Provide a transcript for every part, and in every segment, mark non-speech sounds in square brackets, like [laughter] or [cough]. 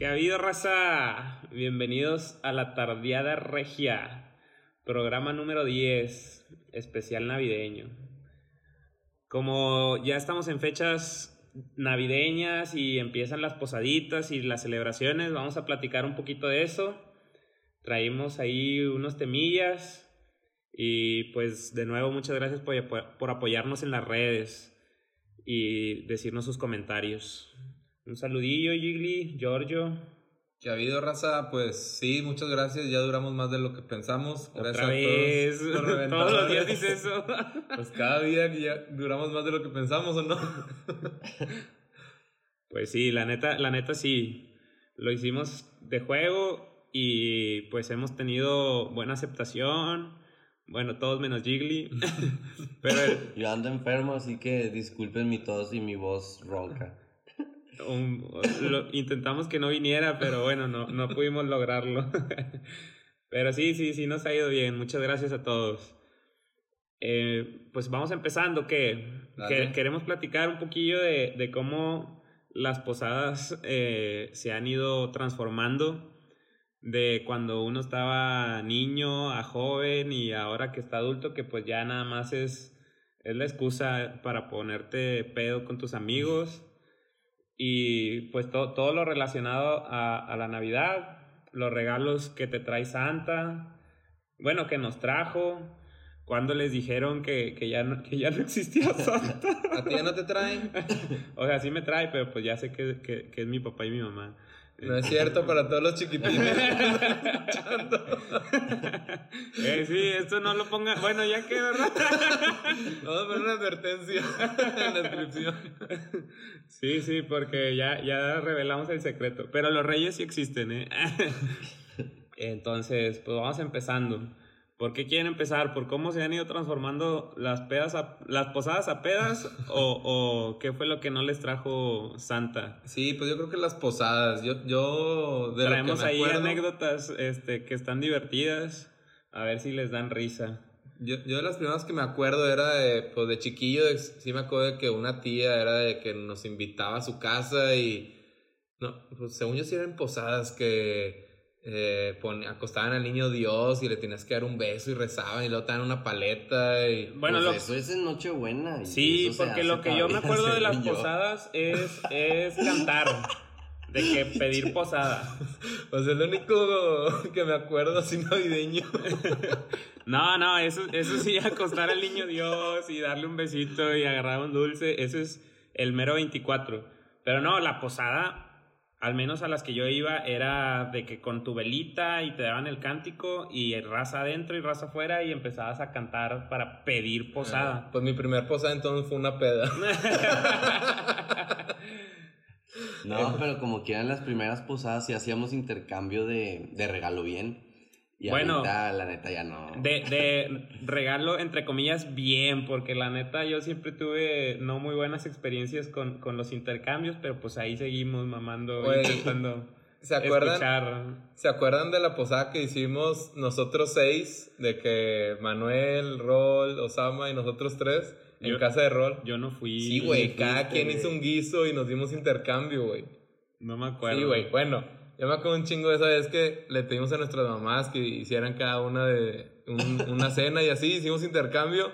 ¿Qué ha habido, raza? Bienvenidos a la Tardeada Regia, programa número 10, especial navideño. Como ya estamos en fechas navideñas y empiezan las posaditas y las celebraciones, vamos a platicar un poquito de eso. Traímos ahí unos temillas y pues de nuevo muchas gracias por, por apoyarnos en las redes y decirnos sus comentarios. Un saludillo, Gigli, Giorgio. Que ha habido raza, pues sí, muchas gracias. Ya duramos más de lo que pensamos. Gracias Otra vez. [laughs] todos. los días dice eso. [laughs] pues cada día que ya duramos más de lo que pensamos, ¿o no? [laughs] pues sí, la neta, la neta sí. Lo hicimos de juego y pues hemos tenido buena aceptación. Bueno, todos menos Jiggly. Pero Yo ando enfermo, así que disculpen mi tos y mi voz ronca intentamos que no viniera, pero bueno, no, no pudimos lograrlo. [laughs] pero sí, sí, sí, nos ha ido bien. Muchas gracias a todos. Eh, pues vamos empezando, que, queremos platicar un poquillo de, de cómo las posadas eh, se han ido transformando de cuando uno estaba niño a joven y ahora que está adulto, que pues ya nada más es, es la excusa para ponerte pedo con tus amigos y pues todo lo relacionado a, a, la Navidad, los regalos que te trae Santa, bueno, que nos trajo, cuando les dijeron que, que, ya, no, que ya no existía [laughs] Santa. ¿A ti ya no te traen? [laughs] o sea, sí me trae, pero pues ya sé que, que, que es mi papá y mi mamá. No es cierto para todos los chiquitines. [laughs] eh, sí, esto no lo ponga. Bueno, ya que, ¿verdad? [laughs] Vamos a poner una advertencia en la descripción. Sí, sí, porque ya, ya revelamos el secreto. Pero los reyes sí existen, ¿eh? [laughs] Entonces, pues vamos empezando. ¿Por qué quieren empezar? ¿Por cómo se han ido transformando las pedas las posadas a pedas? [laughs] o, o, qué fue lo que no les trajo Santa? Sí, pues yo creo que las posadas. Yo, yo de Traemos ahí anécdotas este, que están divertidas. A ver si les dan risa. Yo, yo de las primeras que me acuerdo era de, pues de chiquillo, sí me acuerdo de que una tía era de que nos invitaba a su casa y, no, pues según yo sí eran posadas que eh, acostaban al niño Dios y le tenías que dar un beso y rezaban y luego te dan una paleta y... Bueno, pues eso es en Nochebuena. Sí, porque lo que yo me acuerdo de las posadas es, es cantar. De que pedir posada. [laughs] Pues es lo único que me acuerdo así navideño. [laughs] No, no, eso, eso sí, acostar al niño Dios y darle un besito y agarrar un dulce, eso es el mero 24. Pero no, la posada al menos a las que yo iba, era de que con tu velita y te daban el cántico y raza adentro y raza afuera y empezabas a cantar para pedir posada. pues mi primer posada entonces fue una peda. [laughs] no, pero como que eran las primeras posadas y hacíamos intercambio de, de regalo bien. Y bueno, la neta ya no. De, de regalo, entre comillas, bien, porque la neta yo siempre tuve no muy buenas experiencias con, con los intercambios, pero pues ahí seguimos mamando, intentando [laughs] ¿se acuerdan, ¿Se acuerdan de la posada que hicimos nosotros seis? De que Manuel, Rol, Osama y nosotros tres en casa de Rol. Yo no fui. Sí, güey, cada quien hizo un guiso y nos dimos intercambio, güey. No me acuerdo. Sí, güey, bueno. Yo me acuerdo un chingo de esa vez que le pedimos a nuestras mamás que hicieran cada una de una [laughs] cena y así hicimos intercambio.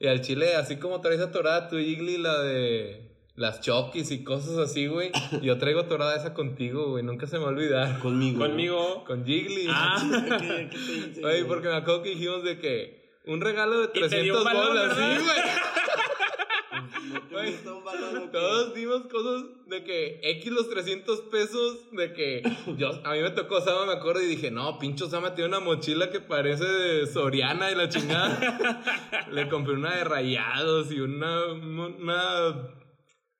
Y al chile, así como traes a Torada tu Igli, la de las chokis y cosas así, güey. Yo traigo torada esa contigo, güey. Nunca se me va a olvidar. Conmigo. Conmigo. Con Jiggly. Ah. [laughs] ¿Qué, Oye, porque me acuerdo que dijimos de que un regalo de 300 bolas, sí, güey. [laughs] todos dimos cosas de que X los 300 pesos, de que yo, a mí me tocó Sama, me acuerdo, y dije, no, pincho Sama tiene una mochila que parece de Soriana y la chingada. [laughs] Le compré una de rayados y una, una,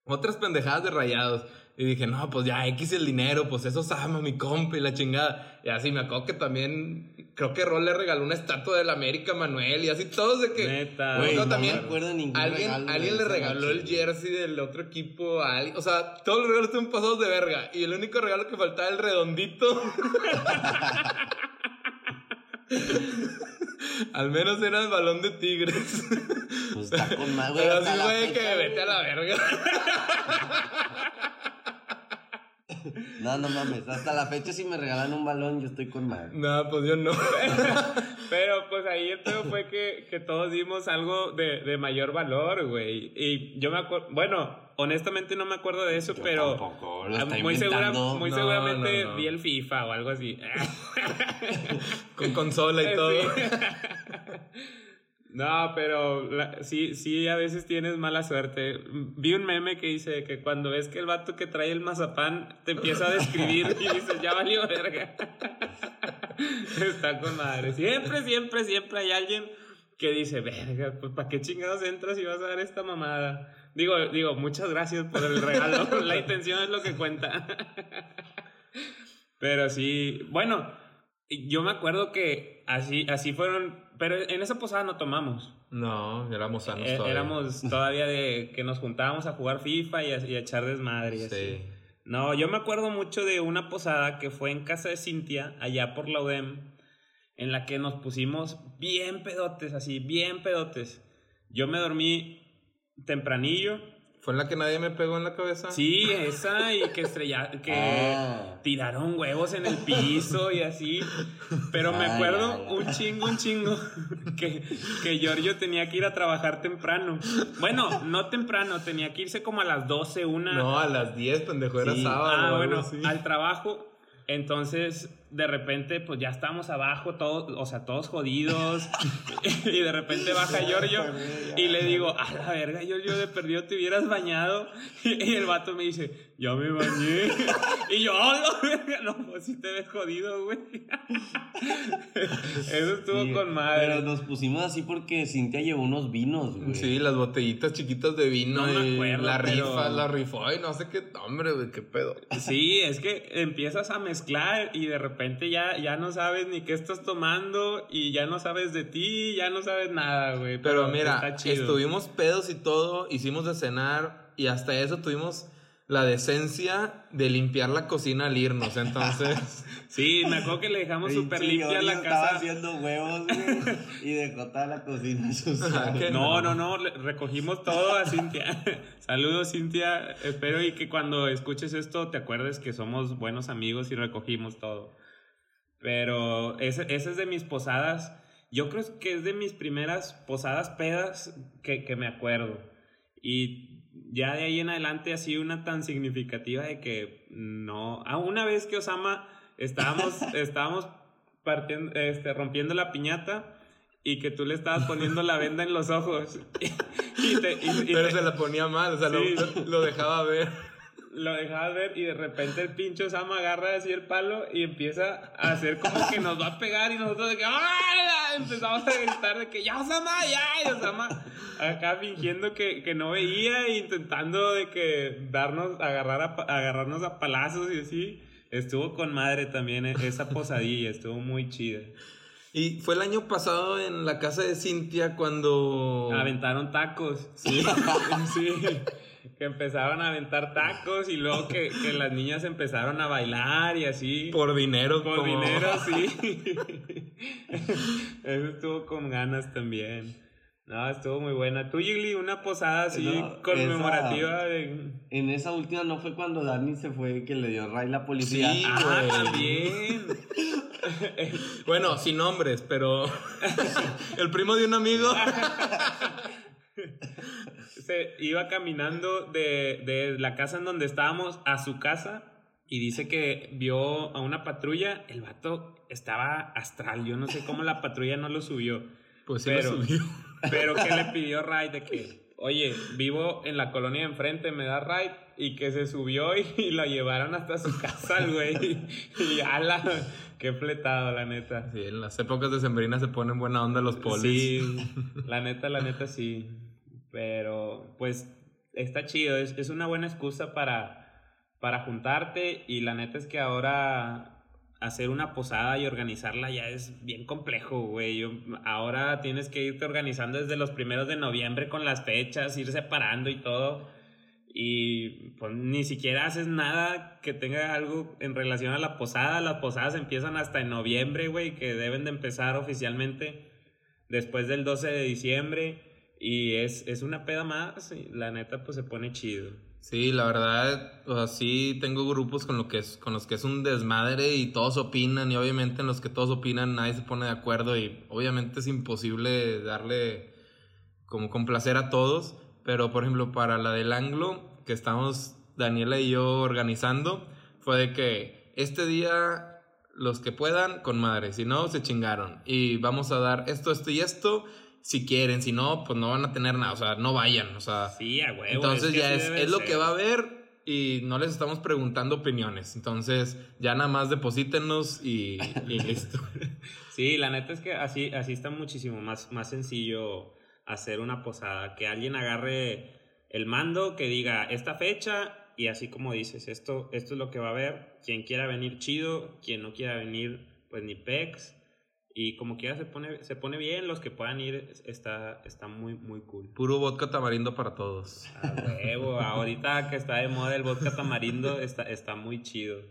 otras pendejadas de rayados. Y dije, no, pues ya X el dinero, pues eso Sama, mi compa y la chingada. Y así me acuerdo que también, creo que Rol le regaló una estatua del América Manuel y así todos de que. Neta. no, también. alguien, alguien le regaló el jersey del otro equipo a alguien. O sea, todos los regalos están pasados de verga. Y el único regalo que faltaba el redondito. [laughs] Al menos era el balón de tigres. Pues está con más, Pero sí, güey, que vete a la verga. [laughs] No, no mames. Hasta la fecha, si me regalan un balón, yo estoy con madre. No, pues yo no. [laughs] Pero pues ahí el pedo fue que, que todos dimos algo de, de mayor valor, güey. Y yo me acuerdo, bueno, honestamente no me acuerdo de eso, pero tampoco, lo está muy, segura, muy No, seguramente no, no. vi el FIFA o algo así. Con consola y [laughs] todo. Sí. [laughs] No, pero sí, sí, a veces tienes mala suerte. Vi un meme que dice que cuando ves que el vato que trae el mazapán te empieza a describir y dices, ya valió verga. [laughs] Está con madre. Siempre, siempre, siempre hay alguien que dice, verga, pues ¿para qué chingados entras y vas a dar esta mamada? Digo, digo, muchas gracias por el regalo. [laughs] La intención es lo que cuenta. [laughs] Pero sí, bueno, yo me acuerdo que así, así fueron, pero en esa posada no tomamos. No, éramos sanos Eh, todavía. éramos [laughs] todavía de que nos juntábamos a jugar FIFA y a, y a echar desmadre. y así. Sí. No, yo me acuerdo mucho de una posada que fue en casa de Cintia, allá por la UDEM, en la que nos pusimos bien pedotes, así, bien pedotes. Yo me dormí tempranillo. ¿Fue en la que nadie me pegó en la cabeza? Sí, esa, y que estrella, que [laughs] Ah. tiraron huevos en el piso y así. Pero me acuerdo ay, ay. un chingo, un chingo, [laughs] que, que Giorgio tenía que ir a trabajar temprano. Bueno, no temprano, tenía que irse como a las 12, una. No, a las 10, pendejo, era Sí. sábado. Ah, bueno, así. al trabajo. Entonces, de repente, pues ya estábamos abajo, todos, o sea, todos jodidos. [laughs] y de repente baja Giorgio y le digo, a la verga, Giorgio, de perdido te hubieras bañado. [laughs] Y el vato me dice, ya me bañé. [laughs] y yo, oh, no, pues sí te ves jodido, güey. [laughs] Eso estuvo Sí, con madre. Pero nos pusimos así porque Cintia llevó unos vinos, güey. Sí, las botellitas chiquitas de vino No me acuerdo, la pero- rifa, la rifó y no sé qué, hombre, güey, qué pedo. Sí, es que empiezas a mezclar y de repente ya, ya no sabes ni qué estás tomando y ya no sabes de ti, ya no sabes nada, güey. Pero mira, está chido. estuvimos pedos y todo, hicimos de cenar y hasta eso tuvimos la decencia de limpiar la cocina al irnos, entonces... [laughs] Sí, me acuerdo que le dejamos súper limpia la Estaba casa. haciendo huevos, güey. y dejó toda la cocina sucia. [laughs] ¿Qué? No, no, no, recogimos todo a Cintia. [laughs] Saludos, Cintia. Espero y que cuando escuches esto te acuerdes que somos buenos amigos y recogimos todo. Pero ese, esa es de mis posadas. Yo creo que es de mis primeras posadas pedas que, que me acuerdo. Y ya de ahí en adelante así una tan significativa de que no. Ah, una vez que Osama estábamos, [laughs] estábamos partiendo, este, rompiendo la piñata y que tú le estabas [laughs] poniendo la venda en los ojos. [laughs] Y, te- y- y Pero te- se la ponía mal, o sea, lo- Sí. lo, lo dejaba ver. Lo dejabas ver y de repente el pincho Osama agarra así el palo y empieza a hacer como que nos va a pegar y nosotros de que ¡Ah! empezamos a gritar de que ya Osama, ya, Osama acá fingiendo que, que no veía e intentando de que darnos, agarrar a, agarrarnos a palazos y así. Estuvo con madre también e- esa posadilla, estuvo muy chida. Y fue el año pasado en la casa de Cintia cuando... Aventaron tacos. Sí. [laughs] sí. [laughs] Que empezaron a aventar tacos y luego que, que las niñas empezaron a bailar y así. Por dinero. Por como- dinero, [laughs] sí. [laughs] Eso estuvo con ganas también. No, estuvo muy buena. Tú, Gigli, una posada así No, conmemorativa de... En esa última no fue cuando Dani se fue que le dio ray la policía. Sí. Ah, también. Bueno, sin nombres, pero... el primo de un amigo... Se iba caminando de, de la casa en donde estábamos a su casa y dice que vio a una patrulla. El vato estaba astral. Yo no sé cómo la patrulla no lo subió. Pues sí Pero- lo subió. Pero que le [laughs] pidió ride de que, oye, vivo en la colonia de enfrente, me da ride. Y que se subió y, y lo llevaron hasta su casa, el güey. Y ala, qué fletado, la neta. Sí, en las épocas de sembrina se ponen buena onda los polis. Sí, [laughs] la neta, la neta sí. Pero, pues, está chido. Es, es una buena excusa para, para juntarte. Y la neta es que ahora hacer una posada y organizarla ya es bien complejo, güey. Yo- Ahora tienes que irte organizando desde los primeros de noviembre con las fechas, ir separando y todo. Y pues ni siquiera haces nada que tenga algo en relación a la posada. Las posadas empiezan hasta en noviembre, güey, que deben de empezar oficialmente después del 12 de diciembre. Y es, es una peda más, y la neta pues se pone chido. Sí, la verdad, o sea, sí tengo grupos con, lo que es, con los que es un desmadre y todos opinan y obviamente en los que todos opinan nadie se pone de acuerdo y obviamente es imposible darle como complacer a todos, pero por ejemplo para la del anglo que estamos Daniela y yo organizando fue de que este día los que puedan con madre, si no se chingaron y vamos a dar esto, esto y esto si quieren, si no, pues no van a tener nada, o sea, no vayan, o sea. Sí, a huevo. Entonces ya es, es lo que va a haber y no les estamos preguntando opiniones. Entonces ya nada más deposítenos [laughs] y, listo. sí, la neta es que así, así está muchísimo más, más sencillo hacer una posada, que alguien agarre el mando, que diga esta fecha y así como dices, esto, esto es lo que va a haber, quien quiera venir chido, quien no quiera venir, pues ni pex y como quiera se pone, se pone bien, los que puedan ir está, está muy, muy cool. Puro vodka tamarindo para todos. A huevo, ahorita que está de moda el vodka tamarindo está, está muy chido.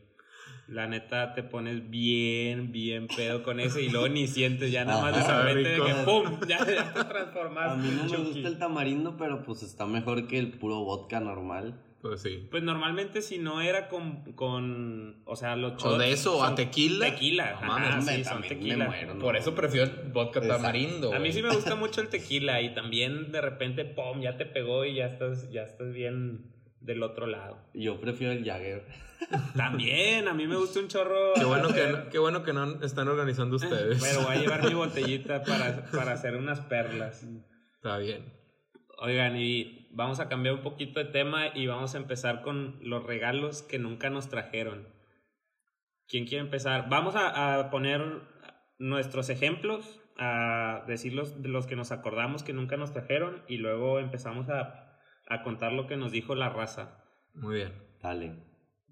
La neta te pones bien, bien pedo con ese y luego ni sientes ya nada más de repente de que ¡pum! Ya, ya te transformaste. A mí no me gusta el tamarindo, pero pues está mejor que el puro vodka normal. Pues sí. Pues normalmente si no era con, con o sea, los shots. O de eso, a tequila. Tequila, no, sí, son tequila. Muero, Por eso prefiero vodka tamarindo. A mí sí me gusta [laughs] mucho el tequila y también de repente, pum, ya te pegó y ya estás, ya estás bien del otro lado. Yo prefiero el Jagger. También, a mí me gusta un chorro. Qué bueno que, no, [laughs] qué bueno que no están organizando ustedes. Pero voy a llevar mi [laughs] botellita para, para hacer unas perlas. Está bien. Oigan, y vamos a cambiar un poquito de tema y vamos a empezar con los regalos que nunca nos trajeron. ¿Quién quiere empezar? Vamos a, poner nuestros ejemplos, a decir los, los que nos acordamos que nunca nos trajeron y luego empezamos a, a contar lo que nos dijo la raza. Muy bien. Dale.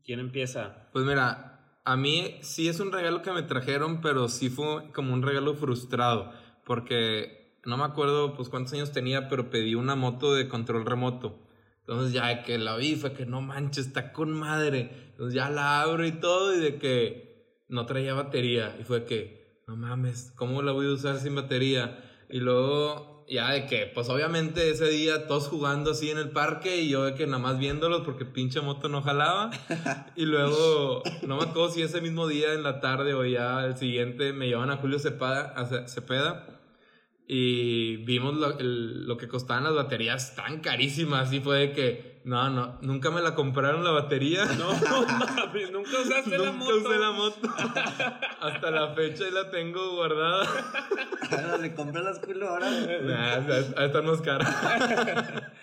¿Quién empieza? Pues mira, a mí sí es un regalo que me trajeron, pero sí fue como un regalo frustrado, porque no me acuerdo pues cuántos años tenía, pero pedí una moto de control remoto. Entonces ya que la vi fue que no manches, está con madre. Entonces ya la abro y todo y de que no traía batería. Y fue que, no mames, ¿cómo la voy a usar sin batería? Y luego ya de que, pues obviamente ese día todos jugando así en el parque y yo de que nada más viéndolos porque pinche moto no jalaba. [laughs] y luego, no me acuerdo si ese mismo día en la tarde o ya el siguiente me llevan a Julio Cepeda, a Cepeda y vimos lo, lo, que costaban las baterías tan carísimas y fue de que no, no, nunca me la compraron la batería. No, [laughs] mames, nunca usaste la moto. Nunca usé la moto. [laughs] Hasta la fecha y la tengo guardada. [laughs] ¿Le compré las culo ahora? Nah, esta no es cara.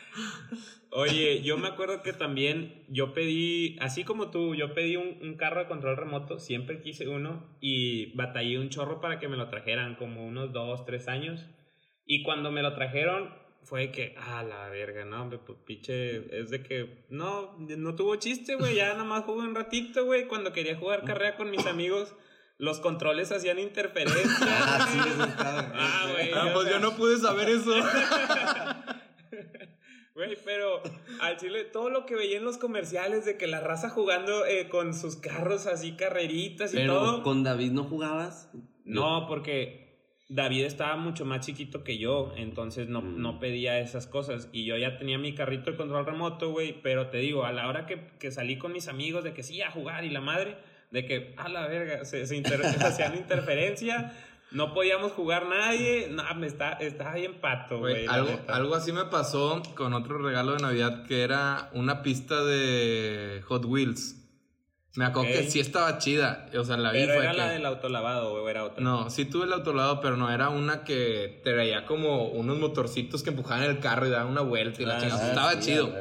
Oye, yo me acuerdo que también yo pedí, así como tú, yo pedí un, un, carro de control remoto, siempre quise uno y batallé un chorro para que me lo trajeran, como unos dos, tres años. Y cuando me lo trajeron, fue que, ah, la verga, no, pues pinche, es de que, no, no tuvo chiste, güey, ya nada más jugué un ratito, güey, cuando quería jugar carrera con mis amigos. Los controles hacían interferencia. ah, sí, Ah, güey. Ah, pues yo no pude saber eso. [laughs] Güey, pero al chile, todo lo que veía en los comerciales de que la raza jugando eh, con sus carros así, carreritas y todo. ¿Con David no jugabas? No, porque David estaba mucho más chiquito que yo, entonces no, mm. no pedía esas cosas. Y yo ya tenía mi carrito de control remoto, güey, pero te digo, a la hora que, que, salí con mis amigos de que sí, a jugar y la madre, de que, a la verga, se, se [laughs] hacían interferencia no podíamos jugar nadie. No, me está, estaba bien pato, güey. Algo, algo así me pasó con otro regalo de Navidad que era una pista de Hot Wheels. Me acuerdo que sí estaba chida. O sea, la vi. Pero era la del autolavado, güey, era otra. No, sí tuve el autolavado, pero no, era una que traía como unos motorcitos que empujaban el carro y daban una vuelta y la ah, chingada. estaba chido.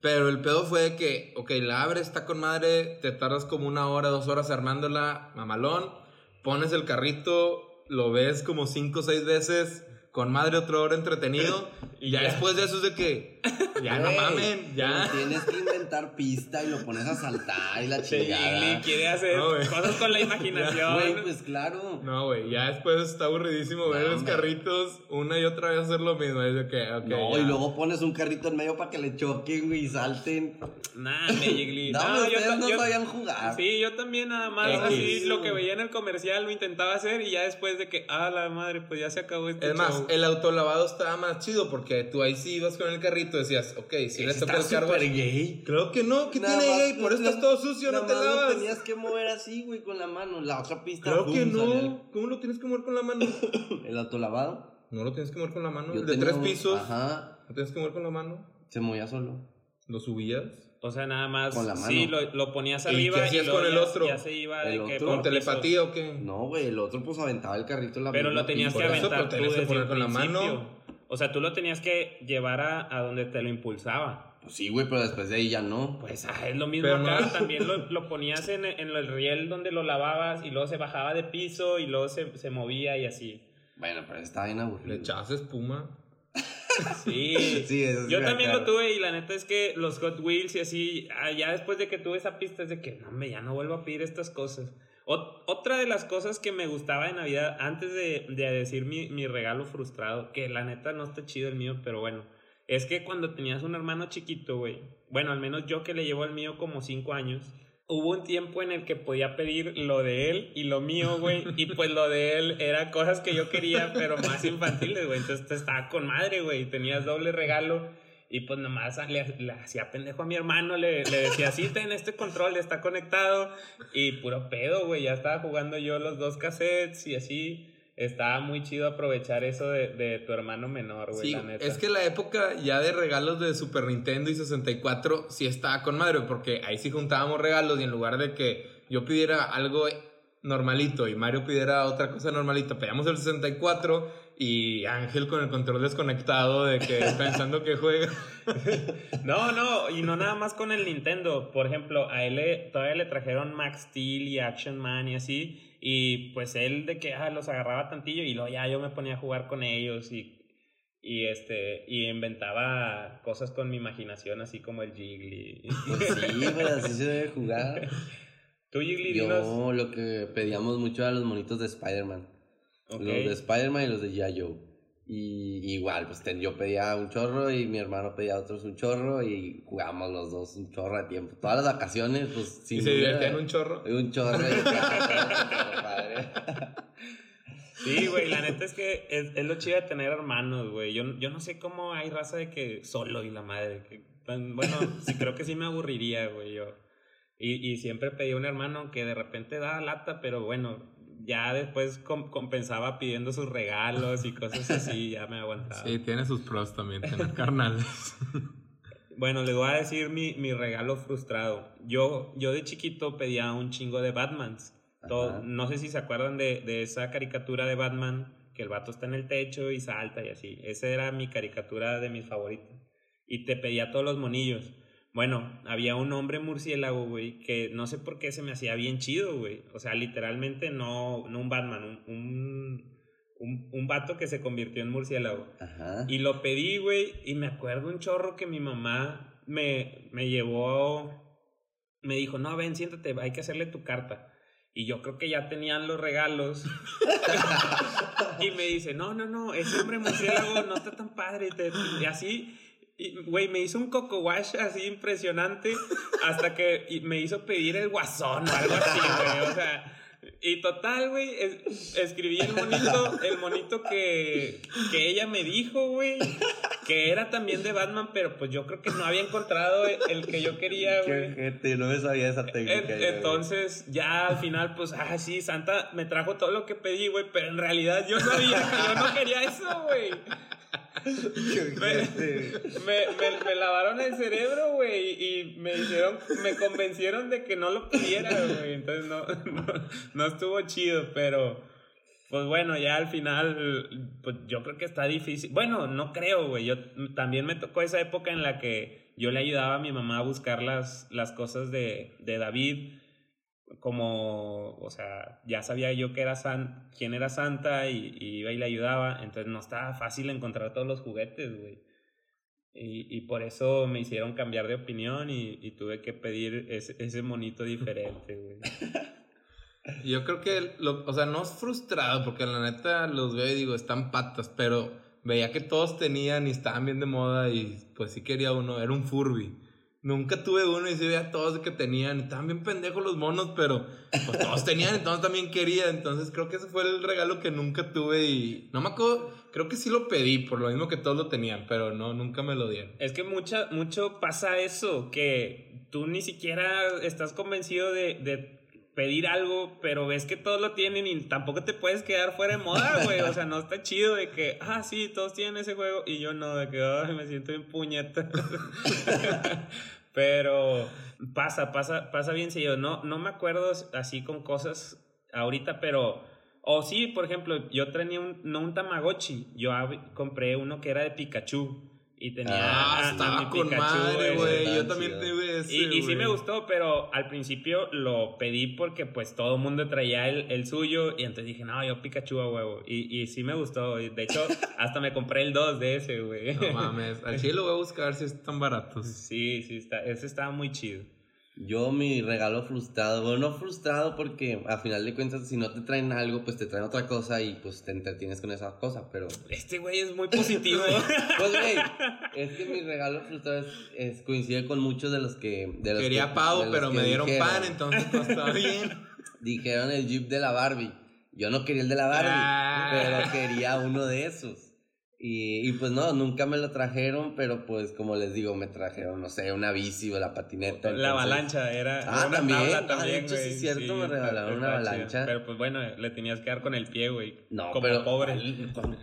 Pero el pedo fue que, ok, la abres, está con madre, te tardas como una hora, dos horas armándola, mamalón pones el carrito, lo ves como cinco o seis veces, con madre otra hora entretenido, y [laughs] ya, después de eso es de que, [laughs] Ya no mamen, ya. Tienes que inventar pista y lo pones a saltar y la chingada. quiere hacer cosas con la [laughs] imaginación. Güey, pues claro. No, güey, ya después está aburridísimo ver los carritos una y otra vez hacer lo mismo. Es que, okay, no, y luego pones un carrito en medio para que le choquen, güey, y salten. Nah, Jiggly. no, no, ustedes no sabían jugar. Sí, yo también nada más así lo que veía en el comercial lo intentaba hacer y ya después de que, ah, la madre, pues ya se acabó este Es más, el autolavado estaba más chido porque tú ahí sí ibas con el carrito y decías, ok, si le toca el cargo. gay. Creo que no, que tiene gay, por eso estás todo sucio, no te lavas. Lo tenías que mover así, güey, con la mano. La otra pista. Creo que no. ¿Cómo lo tienes que mover con la mano? [coughs] ¿El autolavado? No lo tienes que mover con la mano. el de tres pisos. Ajá. ¿Lo tienes que mover con la mano? Se movía solo. ¿Lo subías? O sea, nada más. Con la mano. Sí, lo, lo ponías arriba. ¿Y qué hacías con el otro? Ya se iba de que ¿Con telepatía o qué? No, güey, el otro pues aventaba el carrito en la Pero lo tenías que aventar tú desde poner con la mano. O sea, tú lo tenías que llevar a, a donde te lo impulsaba. Pues sí, güey, pero después de ahí ya no. Pues ah, es lo mismo acá. [laughs] También lo, lo, [laughs] ponías en, en el riel donde lo lavabas y luego se bajaba de piso y luego se, se movía y así. Bueno, pero estaba bien aburrido. Le echabas espuma. [laughs] Sí, sí yo también lo tuve y la neta es que los Hot Wheels y así, ah, ya después de que tuve esa pista es de que no, me ya no vuelvo a pedir estas cosas. Otra de las cosas que me gustaba de Navidad, antes de, de decir mi, mi, regalo frustrado, que la neta no está chido el mío, pero bueno, es que cuando tenías un hermano chiquito, güey, bueno, al menos yo que le llevo al mío como 5 años, hubo un tiempo en el que podía pedir lo de él y lo mío, güey. Y [laughs] pues lo de él era cosas que yo quería, pero más infantiles, güey. Entonces estaba con madre, güey. Tenías doble regalo. Y pues nomás le, le hacía pendejo a mi hermano, le, le decía, sí, ten este control, está conectado. Y puro pedo, güey. Ya estaba jugando yo los dos cassettes y así estaba muy chido aprovechar eso de, de tu hermano menor, güey, la neta. Es que la época ya de regalos de Super Nintendo y 64 sí estaba con madre, porque ahí sí juntábamos regalos y en lugar de que yo pidiera algo normalito y Mario pidiera otra cosa normalita, pedíamos el 64 y Ángel con el control desconectado de que [laughs] pensando que juega. no, no, y no nada más con el Nintendo. Por ejemplo, a él todavía le trajeron Max Steel y Action Man y así. Y pues él de que ah, los agarraba tantillo y luego ya yo me ponía a jugar con ellos y, y este y inventaba cosas con mi imaginación así como el Jiggly. Pues sí, pues así se debe jugar. [laughs] ¿Tú Jiggly? Yo lo que pedíamos mucho era los monitos de Spider-Man. Los de Spider-Man y los de G.I. Y igual, pues yo pedía un chorro y mi hermano pedía otros un chorro y jugábamos los dos un chorro de tiempo. Todas las vacaciones, pues sin ¿Y se divertían un chorro? Un chorro. [laughs] [laughs] sí, güey, la neta es que es, es, lo chido de tener hermanos, güey. Yo, yo no sé cómo hay raza de que solo y la madre. Que, bueno, [laughs] sí, creo que sí me aburriría, güey, yo. Y, y siempre pedí un hermano que de repente da lata, pero bueno, ya después compensaba pidiendo sus regalos y cosas así, ya me aguantaba. Sí, tiene sus pros también, tener carnales. [laughs] bueno, les voy a decir mi, mi regalo frustrado. Yo, yo de chiquito pedía un chingo de Batmans. Todo, no sé si se acuerdan de, de esa caricatura de Batman, que el vato está en el techo y salta y así. Esa era mi caricatura de mis favoritos. Y te pedía todos los monillos. Bueno, había un hombre murciélago, güey, que no sé por qué se me hacía bien chido, güey. O sea, literalmente no, no un Batman, un, un, un, vato que se convirtió en murciélago. Ajá. Y lo pedí, güey, y me acuerdo un chorro que mi mamá me, me llevó, me dijo, no, ven, siéntate, hay que hacerle tu carta. Y yo creo que ya tenían los regalos. [laughs] [laughs] y me dice, no, no, no, ese hombre murciélago no está tan padre. y así güey, me hizo un coco wash así impresionante hasta que me hizo pedir el guasón o algo así, güey. O sea, y total, güey, escribí el monito, el monito que, que ella me dijo, güey, que era también de Batman, pero pues yo creo que no había encontrado el que yo quería, güey. Qué gente, no me sabía esa técnica. entonces, ya al final, pues, ah, sí, Santa me trajo todo lo que pedí, güey, pero en realidad yo sabía que yo no quería eso, güey me, me, me, lavaron el cerebro, güey, y me hicieron, me convencieron de que no lo pidiera, güey. Entonces no, no, estuvo chido, pero pues bueno, ya al final, pues yo creo que está difícil. Bueno, no creo, güey. Yo también me tocó esa época en la que yo le ayudaba a mi mamá a buscar las, las cosas de, de David como, o sea, ya sabía yo que era San, quién era Santa y, iba y le ayudaba, entonces no estaba fácil encontrar todos los juguetes, güey. Y, y, por eso me hicieron cambiar de opinión y, y tuve que pedir ese, ese monito diferente, güey. [laughs] Yo creo que, lo, o sea, no es frustrado, porque la neta los veo y digo, están patas, pero veía que todos tenían y estaban bien de moda y pues sí quería uno, era un Furby. Nunca tuve uno y sí veía todos que tenían. Estaban bien pendejos los monos, pero pues todos tenían, entonces también quería. Entonces creo que ese fue el regalo que nunca tuve y no me acuerdo, creo que sí lo pedí, por lo mismo que todos lo tenían, pero no, nunca me lo dieron. Es que mucha, mucho pasa eso, que tú ni siquiera estás convencido de, de pedir algo, pero ves que todos lo tienen y tampoco te puedes quedar fuera de moda, güey. O sea, no está chido de que, ah, sí, todos tienen ese juego y yo no, de que, ay, me siento bien puñeta. [laughs] pero pasa, pasa, pasa bien yo no, no me acuerdo así con cosas ahorita, pero... O sí, por ejemplo, yo tenía un, no un Tamagotchi, yo compré uno que era de Pikachu. Y tenía ah, estaba con madre, güey. Yo también tuve ese, Y, y sí me gustó, pero al principio lo pedí porque pues todo el mundo traía el, el suyo y entonces dije, no, yo Pikachu a huevo. Y, y sí me gustó. De hecho, [laughs] hasta me compré el 2 de ese, güey. No mames, al chile lo voy a buscar si están baratos. Sí, sí, está, ese estaba muy chido. Yo mi regalo frustrado, bueno, no frustrado porque a final de cuentas si no te traen algo, pues te traen otra cosa y pues te entretienes con esa cosa, pero... Este güey es muy positivo. [laughs] pues [laughs] güey, es que mi regalo frustrado es, coincide con muchos de los que... De los Quería pavo, pero me dieron pan, entonces pues está bien. [laughs] Dijeron el jeep de la Barbie. Yo no quería el de la Barbie, ah. pero quería uno de esos. Y, y, pues no, nunca me lo trajeron, pero pues como les digo, me trajeron, no sé, una bici o la patineta. La avalancha era. Ah, también. también. Ah, de hecho, sí es cierto, me regalaron una avalancha. Pero pues bueno, le tenías que dar con el pie, güey. No, como pero. pobre.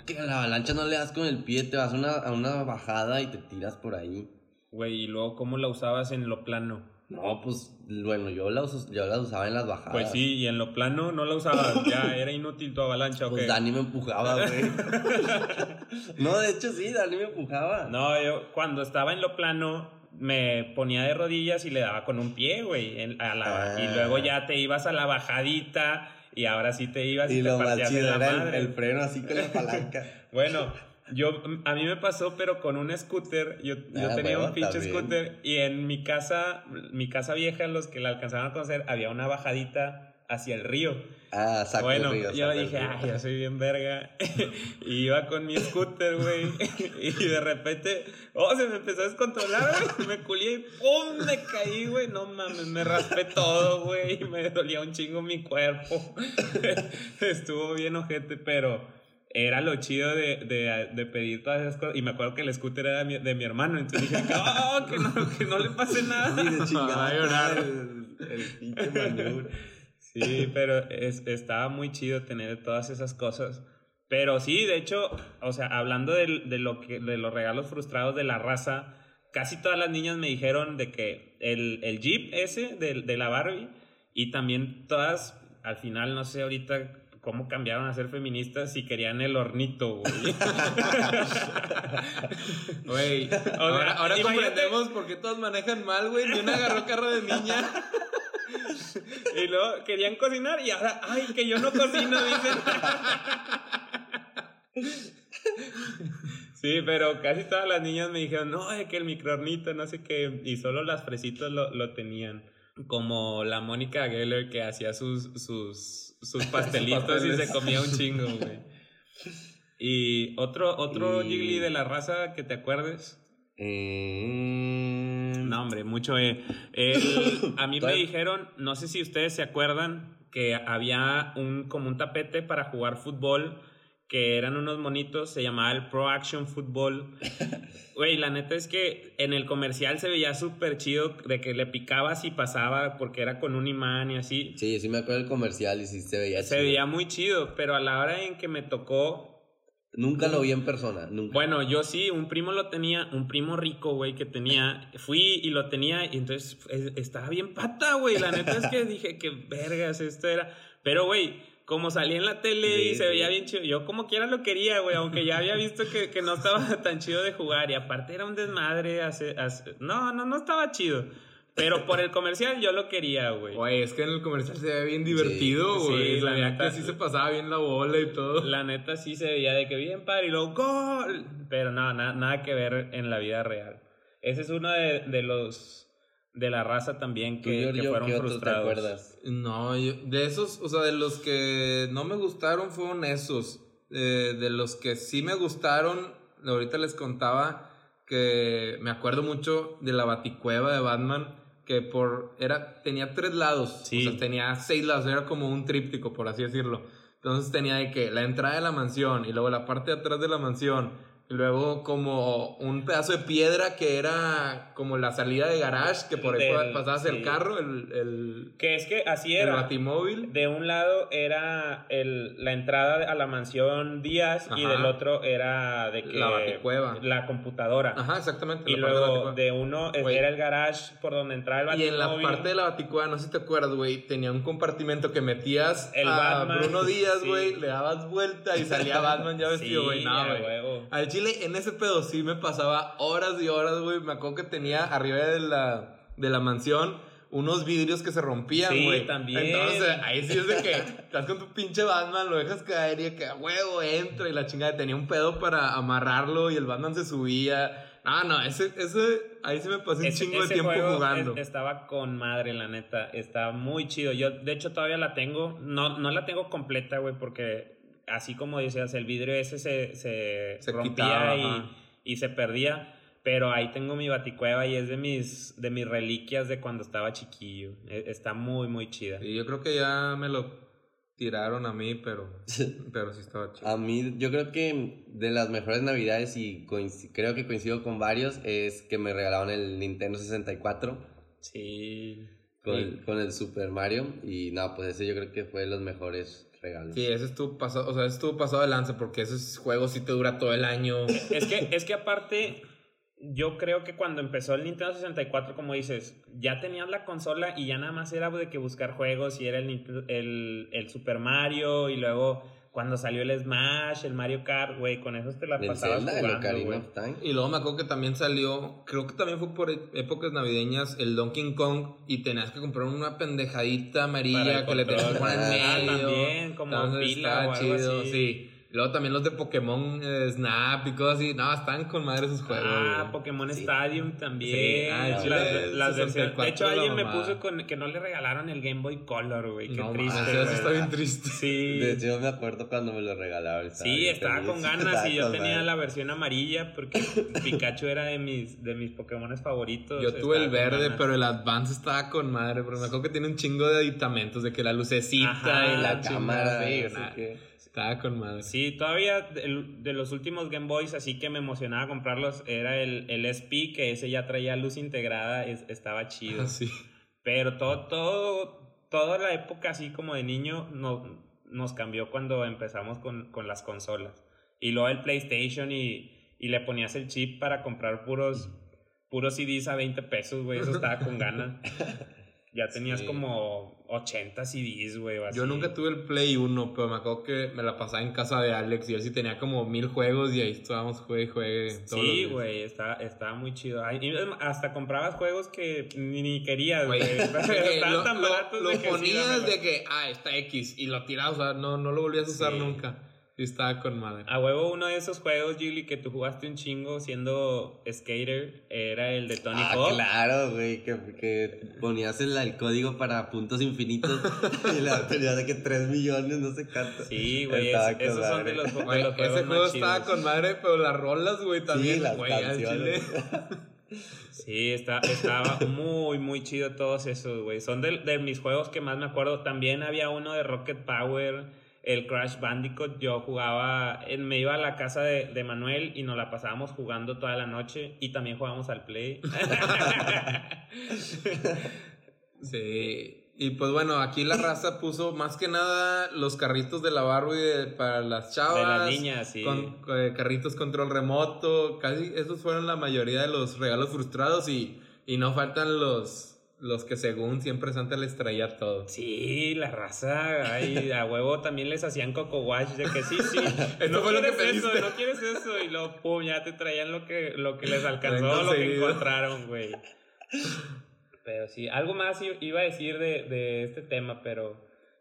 Que la avalancha no le das con el pie, te vas a una, a una bajada y te tiras por ahí. Güey, y luego, ¿cómo la usabas en lo plano? No, pues bueno, yo la, yo la usaba en las bajadas. Pues sí, y en lo plano no la usaba, [laughs] ya era inútil tu avalancha, Pues Dani me empujaba, güey. [laughs] no, de hecho sí, Dani me empujaba. No, yo cuando estaba en lo plano me ponía de rodillas y le daba con un pie, güey, ah. y luego ya te ibas a la bajadita y ahora sí te ibas y, y te partías la madre. El, el freno así con la palanca. [laughs] bueno, yo, a mí me pasó, pero con un scooter. Yo, yo ah, tenía un pinche scooter y en mi casa, mi casa vieja, los que la alcanzaban a conocer, había una bajadita hacia el río. Ah, saco Bueno, río, yo dije, ay, yo soy bien verga. [laughs] y iba con mi scooter, güey. [laughs] y de repente, oh, se me empezó a descontrolar, güey. Me culié y ¡pum! Me caí, güey. No mames, me raspé todo, güey. Me dolía un chingo mi cuerpo. [laughs] Estuvo bien ojete, pero era lo chido de, de, de, pedir todas esas cosas. Y me acuerdo que el scooter era de mi, de mi hermano. Entonces dije, oh, [laughs] que, no, que no le pase nada. Sí, de chingada. el, el Sí, pero es, estaba muy chido tener todas esas cosas. Pero sí, de hecho, o sea, hablando de, de, lo que, de los regalos frustrados de la raza, casi todas las niñas me dijeron de que el, el Jeep ese de, de la Barbie y también todas, al final, no sé, ahorita cómo cambiaron a ser feministas si querían el hornito, güey. [laughs] Güey, ahora, ahora comprendemos por qué todos manejan mal, güey. Ni una agarró carro de niña. [laughs] y luego querían cocinar y ahora, ay, que yo no cocino, dicen. Sí, pero casi todas las niñas me dijeron, no, es que el microornito, no sé qué, y solo las fresitas lo, lo tenían. Como la Mónica Geller que hacía sus, sus [laughs] sus pastelitos y se comía un chingo, [laughs] güey. ¿Y otro, otro Jiggly de la raza que te acuerdes? Eh... No, hombre, mucho. Eh. [laughs] a mí me dijeron, no sé si ustedes se acuerdan, que había un, como un tapete para jugar fútbol que eran unos monitos, se llamaba el Pro Action Football. [laughs] Güey, la neta es que en el comercial se veía súper chido de que le picabas y pasaba porque era con un imán y así. Sí, sí me acuerdo del comercial y sí se veía Se veía muy chido, pero a la hora en que me tocó... Nunca lo vi en persona, nunca. Bueno, yo sí, un primo lo tenía, un primo rico, güey, que tenía, [laughs] fui y lo tenía y entonces estaba bien pata, güey. La neta es que dije, que vergas esto era. Pero, güey, como salía en la tele y se veía bien chido. Yo como quiera lo quería, güey, aunque ya había visto que, que, no estaba [laughs] tan chido de jugar. Y aparte era un desmadre. Hace, no, no, no estaba chido. Pero por el comercial yo lo quería, güey. Güey, es que en el comercial se veía bien divertido, güey. Sí, la neta sí se pasaba bien la bola y todo. La neta sí se veía de que bien padre y luego ¡gol! Pero no, nada que ver en la vida real. Ese es uno de, de los de la raza también que, que fueron frustrados. Te acuerdas? No, de esos, o sea, de los que no me gustaron fueron esos. Eh, de los que sí me gustaron, ahorita les contaba que me acuerdo mucho de la baticueva de Batman que por era tenía tres lados, sí. o sea, tenía seis lados, era como un tríptico por así decirlo. Entonces tenía de que la entrada de la mansión y luego la parte de atrás de la mansión Luego como un pedazo de piedra que era como la salida de garage, que por ahí pasabas el carro, el, el, Que es que así era. El batimóvil. De un lado era el, la entrada a la mansión Díaz y del otro era de que... La baticueva. La computadora. Ajá, exactamente. Y luego de, uno era el garage por donde entraba el batimóvil. Y en la parte de la baticueva, no sé si te acuerdas, güey, tenía un compartimento que metías el a Bruno Díaz, [laughs] güey, le dabas vuelta y salía [laughs] Batman ya vestido, güey. no, güey. Chile, en ese pedo sí me pasaba horas y horas, güey. Me acuerdo que tenía arriba de la, de la mansión unos vidrios que se rompían, güey. Sí, también. Entonces, ahí sí es de que estás con tu pinche Batman, lo dejas caer y que a huevo entra y la chingada tenía un pedo para amarrarlo y el Batman se subía. Ah, no, ese, ese, ahí se me pasó un chingo de tiempo jugando. estaba con madre, la neta. Estaba muy chido. Yo, de hecho, todavía la tengo. No, no la tengo completa, güey, porque así como decías, el vidrio ese se, se, rompía y, y, se perdía. Pero ahí tengo mi baticueva y es de mis, de mis reliquias de cuando estaba chiquillo. E, está muy, muy chida. Y yo creo que ya me lo tiraron a mí, pero, [laughs] pero sí estaba chido. A mí, yo creo que de las mejores navidades, y creo que coincido con varios, es que me regalaron el Nintendo 64. Sí. Con, con el Super Mario. Y no, pues ese yo creo que fue de los mejores Sí, ese estuvo pasado, o sea, estuvo pasado de lanza porque esos juegos sí te dura todo el año. Es que, es que aparte, yo creo que cuando empezó el Nintendo 64, como dices, ya tenías la consola y ya nada más era de que buscar juegos y era el, el, el Super Mario y luego cuando salió el Smash, el Mario Kart, güey, con eso te la pasabas jugando, Y luego me acuerdo que también salió, creo que también fue por épocas navideñas, el Donkey Kong y tenías que comprar una pendejadita amarilla que le tenías que poner en ah, medio. también, como pila o algo chido, así. sí. Luego también los de Pokémon eh, Snap y cosas así. No, están con madre esos juegos. Ah, Pokémon Stadium también. Sí. Ah, las, versiones. De hecho, alguien me puso con que no le regalaron el Game Boy Color, güey. Qué triste. eso está bien triste. Sí. De hecho, me acuerdo cuando me lo regalaron. Sí, estaba con ganas y yo tenía la versión amarilla porque [laughs] Pikachu era de mis, de mis Pokémon favoritos. Yo tuve el verde, pero el Advance estaba con madre. Pero me acuerdo que tiene un chingo de aditamentos de que la lucecita y la cámara. Sí, estaba con madre. Sí, todavía de, los últimos Game Boys, así que me emocionaba comprarlos, era el, el SP, que ese ya traía luz integrada, estaba chido. Ah, sí. Pero todo, todo, toda la época así como de niño no, nos cambió cuando empezamos con, con las consolas. Y luego el PlayStation y, y le ponías el chip para comprar puros, puros CDs a 20 pesos, güey, eso estaba con ganas. [laughs] Ya tenías como 80 CDs, güey. Yo nunca tuve el Play 1, pero me acuerdo que me la pasaba en casa de Alex y él sí tenía como mil juegos y ahí estábamos juegue y juegue. sí, güey, estaba, estaba muy chido. hasta comprabas juegos que ni, querías, güey. [laughs] Estaban tan baratos. Lo, ponías de que, ah, está X y lo tirabas, o sea, no, no lo volvías a usar nunca. Estaba con madre. A huevo, uno de esos juegos, Gilly, que tú jugaste un chingo siendo skater, era el de Tony ah, Hawk. Claro, güey, que, que ponías el, el, código para puntos infinitos [laughs] y la tenías de que 3 millones, no sé cuánto. Sí, güey, esos son de los, de juegos Ese juego estaba con madre, pero las rolas, güey, también, sí, las güey, Chile. [laughs] Sí, está, estaba muy, muy chido todos esos, güey. Son de, de mis juegos que más me acuerdo. También había uno de Rocket Power el Crash Bandicoot, yo jugaba, me iba a la casa de, de, Manuel y nos la pasábamos jugando toda la noche y también jugábamos al Play. [laughs] sí. Y pues bueno, aquí la raza puso más que nada los carritos de la Barbie para las chavas. De las niñas, sí. Con, eh, carritos control remoto. Casi esos fueron la mayoría de los regalos frustrados y, y no faltan los los que según siempre Santa les traía todo. Sí, la raza, ay, a huevo también les hacían coco wash de que sí, sí, [laughs] no, quieres eso, no quieres eso y luego pum, ya te traían lo que, lo que les alcanzó, lo que encontraron, güey. [laughs] Pero sí, algo más iba a decir de, de este tema, pero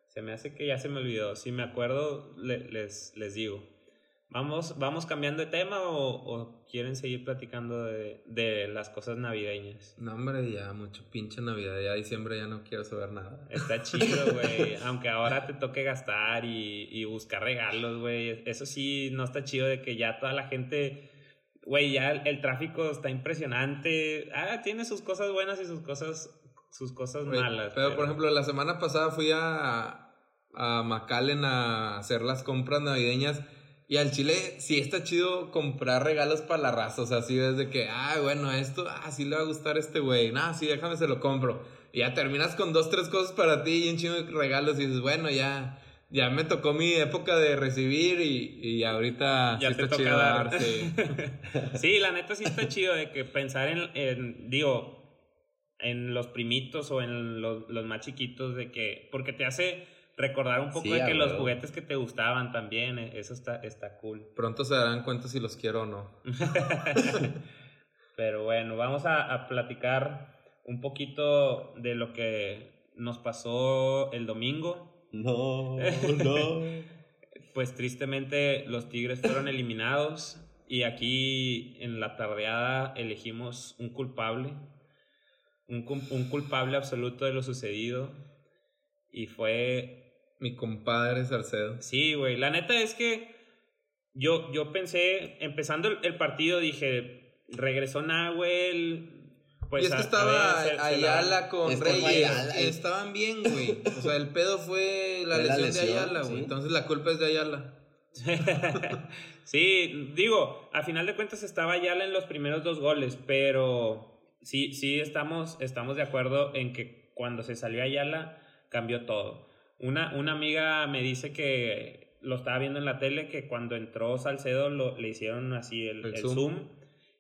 se me hace que ya se me olvidó. Si me acuerdo, les, les digo. ¿Vamos, ¿Vamos cambiando de tema o, quieren seguir platicando de, de, las cosas navideñas? No, hombre, ya mucho pinche Navidad. Ya diciembre ya no quiero saber nada. Está [laughs] chido, güey. Aunque ahora te toque gastar y, y buscar regalos, güey. Eso sí, no está chido de que ya toda la gente güey, ya el, tráfico está impresionante. Ah, tiene sus cosas buenas y sus cosas, sus cosas malas. Pero, por ejemplo, la semana pasada fui a, a McAllen a hacer las compras navideñas. Y al chile sí está chido comprar regalos para la raza. O sea, así ves de que, ah, bueno, esto, ah, sí le va a gustar a este güey. Nah, sí, déjame se lo compro. Y ya terminas con dos, tres cosas para ti y un chingo de regalos. Y dices, bueno, ya, ya me tocó mi época de recibir y, y ahorita ya sí está chido dar. [laughs] Sí. la neta sí está chido de que pensar en, en digo, en los primitos o en los, los, más chiquitos de que, porque te hace recordar un poco de que los juguetes que te gustaban también, eh, eso está, está cool. [laughs] Pronto se darán cuenta si los quiero o no. [laughs] Pero bueno, vamos a, a platicar un poquito de lo que nos pasó el domingo. No, no. [laughs] pues tristemente los Tigres fueron eliminados y aquí en la tardeada elegimos un culpable, un, un culpable absoluto de lo sucedido y fue mi compadre Salcedo. Sí, güey. La neta es que yo, yo pensé, empezando el, partido, dije, regresó Nahuel. Pues y es que estaba Ayala con Reyes. Estaban bien, güey. O sea, el pedo fue la, lesión, de Ayala, güey. Entonces la culpa es de Ayala. [laughs] sí, digo, a final de cuentas estaba Ayala en los primeros dos goles, pero sí, sí estamos, estamos de acuerdo en que cuando se salió Ayala cambió todo. Una, una amiga me dice que lo estaba viendo en la tele, que cuando entró Salcedo lo, le hicieron así el, zoom.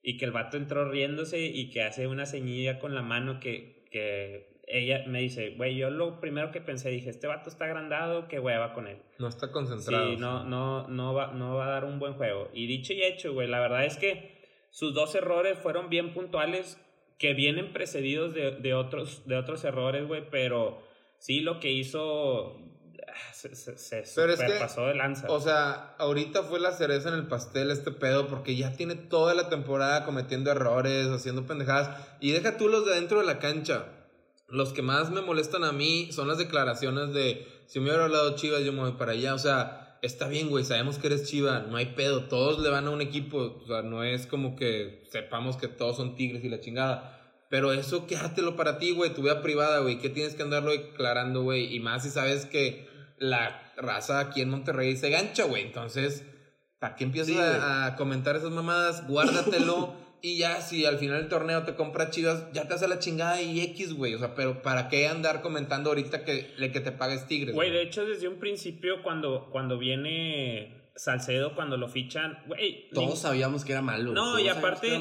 y que el vato entró riéndose y que hace una ceñilla con la mano que, que ella me dice, güey, yo lo primero que pensé, dije, este vato está agrandado, qué hueva con él. No está concentrado. Sí, no, no, no, va, no va a dar un buen juego. Y dicho y hecho, güey, la verdad es que sus dos errores fueron bien puntuales, que vienen precedidos de, de otros, de otros errores, güey, pero sí lo que hizo ah, se, se, pasó de lanza. O sea, ahorita fue la cereza en el pastel este pedo porque ya tiene toda la temporada cometiendo errores, haciendo pendejadas. Y deja tú los de dentro de la cancha. Los que más me molestan a mí son las declaraciones de si me hubiera hablado Chivas, yo me voy para allá. O sea, está bien, güey, sabemos que eres Chiva, no hay pedo, todos le van a un equipo. O sea, no es como que sepamos que todos son tigres y la chingada. Pero eso quédatelo para ti, güey, tu vida privada, güey. ¿Qué tienes que andarlo declarando, güey? Y más si sabes que la raza aquí en Monterrey se gancha, güey. Entonces, ¿para qué empiezas a, comentar esas mamadas? Guárdatelo. [laughs] y ya, si al final del torneo te compra chivas, ya te hace la chingada y X, güey. O sea, pero ¿para qué andar comentando ahorita que, que te pagues Tigres? Güey, de hecho, desde un principio, cuando, cuando viene Salcedo cuando lo fichan, güey. Todos sabíamos que era malo. No, y aparte,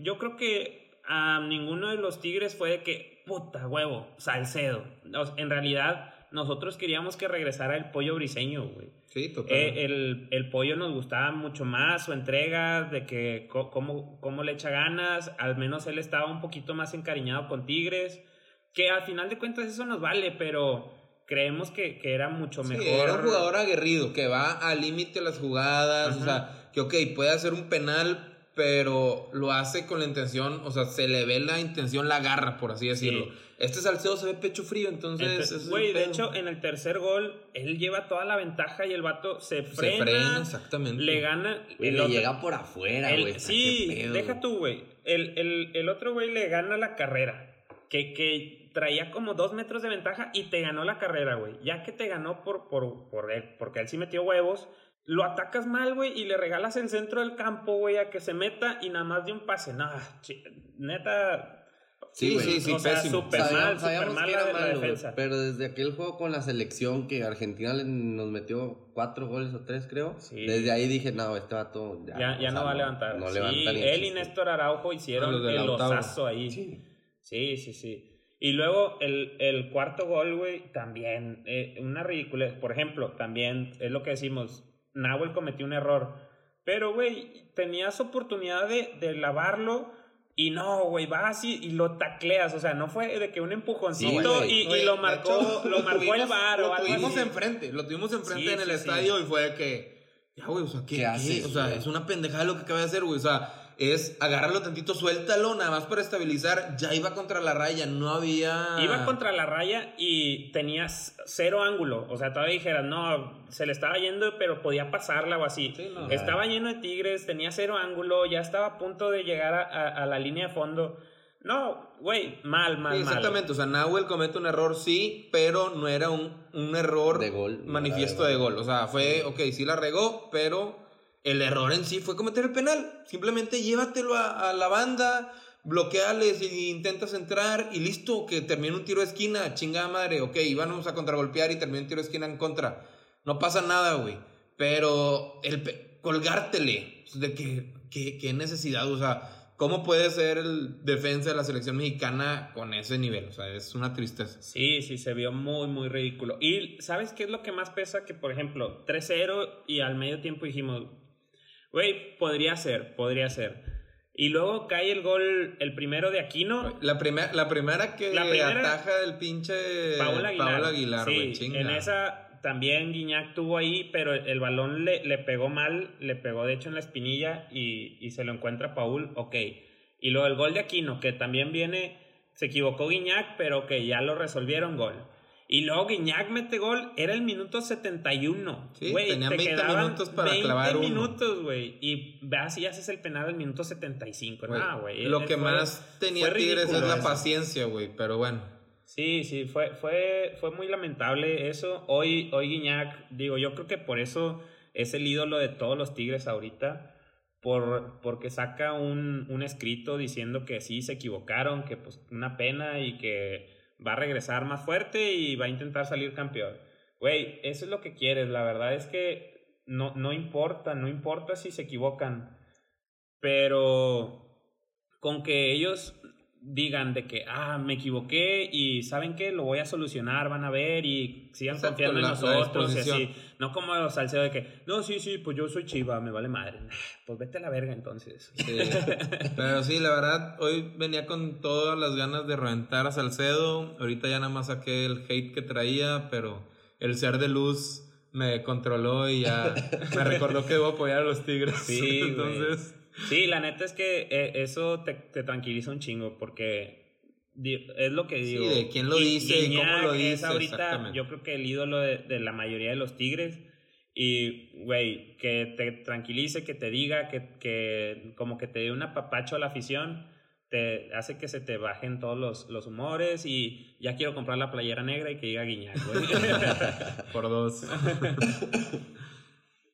yo creo que a ninguno de los Tigres fue de que, puta huevo, Salcedo. En realidad, nosotros queríamos que regresara el pollo briseño, güey. Sí, total. Eh, el, el, pollo nos gustaba mucho más, su entrega, de que cómo, cómo le echa ganas. Al menos él estaba un poquito más encariñado con Tigres. Que al final de cuentas eso nos vale, pero creemos que, que era mucho mejor. Sí, era un jugador aguerrido, que va al límite las jugadas, o sea, que ok, puede hacer un penal, pero lo hace con la intención, o sea, se le ve la intención, la garra, por así decirlo. Este Salcedo se ve pecho frío, entonces... Güey, de hecho, en el tercer gol, él lleva toda la ventaja y el vato se frena. Se frena, exactamente. Le gana... Y le llega por afuera, güey. Sí, deja tú, güey. El, el, el, otro güey le gana la carrera. Que, que traía como dos metros de ventaja y te ganó la carrera, güey. Ya que te ganó por, por, por él, porque él sí metió huevos lo atacas mal, güey, y le regalas el centro del campo, güey, a que se meta y nada más de un pase. Nada, neta. Sí, sí, sí, o sea, súper mal, súper mal la, defensa. Pero desde aquel juego con la selección que Argentina nos metió cuatro goles o tres, creo. Desde ahí dije, no, este vato ya, ya, no va a levantar. No, sí, él y Néstor Araujo hicieron el osazo ahí. Sí, sí, sí. sí. Y luego el, el cuarto gol, güey, también, eh, una ridícula. Por ejemplo, también es lo que decimos, Nahuel cometió un error. Pero, güey, tenías oportunidad de, de lavarlo Y no, güey, vas así y lo tacleas. O sea, no fue de que un empujoncito y, y, lo marcó, lo marcó el bar Lo tuvimos enfrente, lo tuvimos enfrente en el estadio y fue de que. Ya, güey, o sea, ¿qué, ¿Qué, O sea, es una pendejada lo que acaba de hacer, güey. O sea, es agarrarlo tantito, suéltalo, nada más para estabilizar. Ya iba contra la raya, no había. Iba contra la raya y tenías cero ángulo. O sea, todavía dijeras, no, se le estaba yendo, pero podía pasarla o así. Estaba lleno de tigres, tenía cero ángulo, ya estaba a punto de llegar a, la línea de fondo. No, güey, mal, mal, sí, exactamente. o sea, Nahuel comete un error, sí, pero no era un, un error de gol, manifiesto de gol. O sea, fue, ok, sí la regó, pero el error en sí fue cometer el penal. Simplemente llévatelo a, la banda, bloqueales y intentas entrar y listo, que termine un tiro de esquina, chingada madre, ok, íbamos a contragolpear y termina un tiro de esquina en contra. No pasa nada, güey. Pero el colgártele, de que, qué necesidad, o sea, ¿cómo puede ser el defensa de la selección mexicana con ese nivel? O sea, es una tristeza. Sí, sí, se vio muy, muy ridículo. Y ¿sabes qué es lo que más pesa? Que, por ejemplo, 3-0 y al medio tiempo dijimos, Güey, podría ser, podría ser. Y luego cae el gol, el primero de Aquino. La, primer, la primera que la ataja el pinche Paul Aguilar. sí, en esa también Guiñac tuvo ahí, pero el balón le, le, pegó mal, le pegó de hecho en la espinilla y, y se lo encuentra Paul, ok. Y luego el gol de Aquino, que también viene, se equivocó Guiñac, pero que ya lo resolvieron gol. Y luego Guiñac mete gol, era el minuto 71. Sí, güey, tenía 20 minutos para 20 clavar uno. minutos, güey. Y veas si haces el penal al minuto 75. No, güey. Lo que más tenía Tigres es la paciencia, güey, pero bueno. Sí, sí, fue, fue, fue muy lamentable eso. Hoy, hoy Guiñac, digo, yo creo que por eso es el ídolo de todos los Tigres ahorita. Por, porque saca un, un escrito diciendo que sí se equivocaron, que pues una pena y que va a regresar más fuerte y va a intentar salir campeón. Güey, eso es lo que quieres. La verdad es que no, no importa, no importa si se equivocan. Pero con que ellos digan de que, ah, me equivoqué y saben que lo voy a solucionar, van a ver y sigan confiando en nosotros y así. No como Salcedo de que, no, sí, sí, pues yo soy chiva, me vale madre. Pues vete a la verga entonces. Pero sí, la verdad, hoy venía con todas las ganas de reventar a Salcedo. Ahorita ya nada más saqué el hate que traía, pero el ser de luz me controló y ya [laughs] me recordó que debo apoyar a los Tigres. Sí, entonces... Sí, la neta es que eh, eso te, te tranquiliza un chingo porque es lo que digo. Sí, de quién lo dice y cómo lo dice. Es ahorita, yo creo que el ídolo de, de la mayoría de los Tigres. Y, güey, que te tranquilice, que te diga, que, que como que te dé un apapacho a la afición, te hace que se te bajen todos los, los humores y ya quiero comprar la playera negra y que diga Guiñac, güey. [laughs] Por dos. [laughs]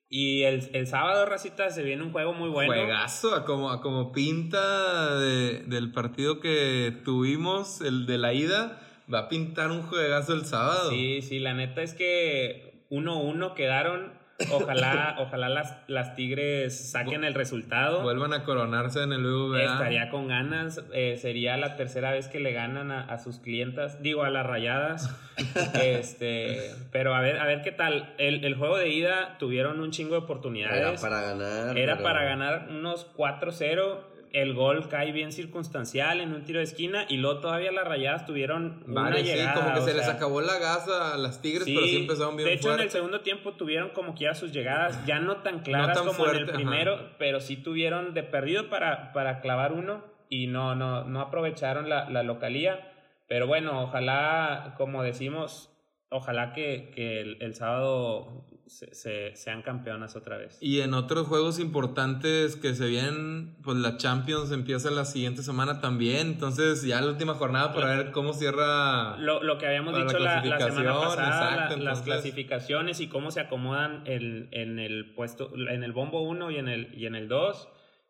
Y el, el, sábado, Racita, se viene un juego muy bueno. Juegazo, a como, a como pinta de, del partido que tuvimos, el de la ida, va a pintar un juegazo el sábado. Sí, sí, la neta es que 1-1 quedaron Ojalá, ojalá las, las Tigres saquen el resultado. Vuelvan a coronarse en el VA. Estaría con ganas. Eh, sería la tercera vez que le ganan a, sus clientas. Digo, a las rayadas. [laughs] este, pero a ver, a ver qué tal. El, el, juego de ida tuvieron un chingo de oportunidades. Era para ganar. Era para ganar unos 4-0 el gol cae bien circunstancial en un tiro de esquina y luego todavía las rayadas tuvieron una llegada, sí, como que se les acabó la gasa a las Tigres, pero sí empezaron bien De hecho, en el segundo tiempo tuvieron como quiera sus llegadas, ya no tan claras como en el primero, pero sí tuvieron de perdido para, para clavar uno y no, no, no aprovecharon la, la localía. Pero bueno, ojalá, como decimos, ojalá que, que el, sábado se, sean campeonas otra vez. Y en otros juegos importantes que se vienen, pues la Champions empieza la siguiente semana también, entonces ya la última jornada para ver cómo cierra... Lo, lo que habíamos dicho la, la, semana pasada, las clasificaciones y cómo se acomodan el, en el puesto, en el bombo 1 y en el, y en el 2.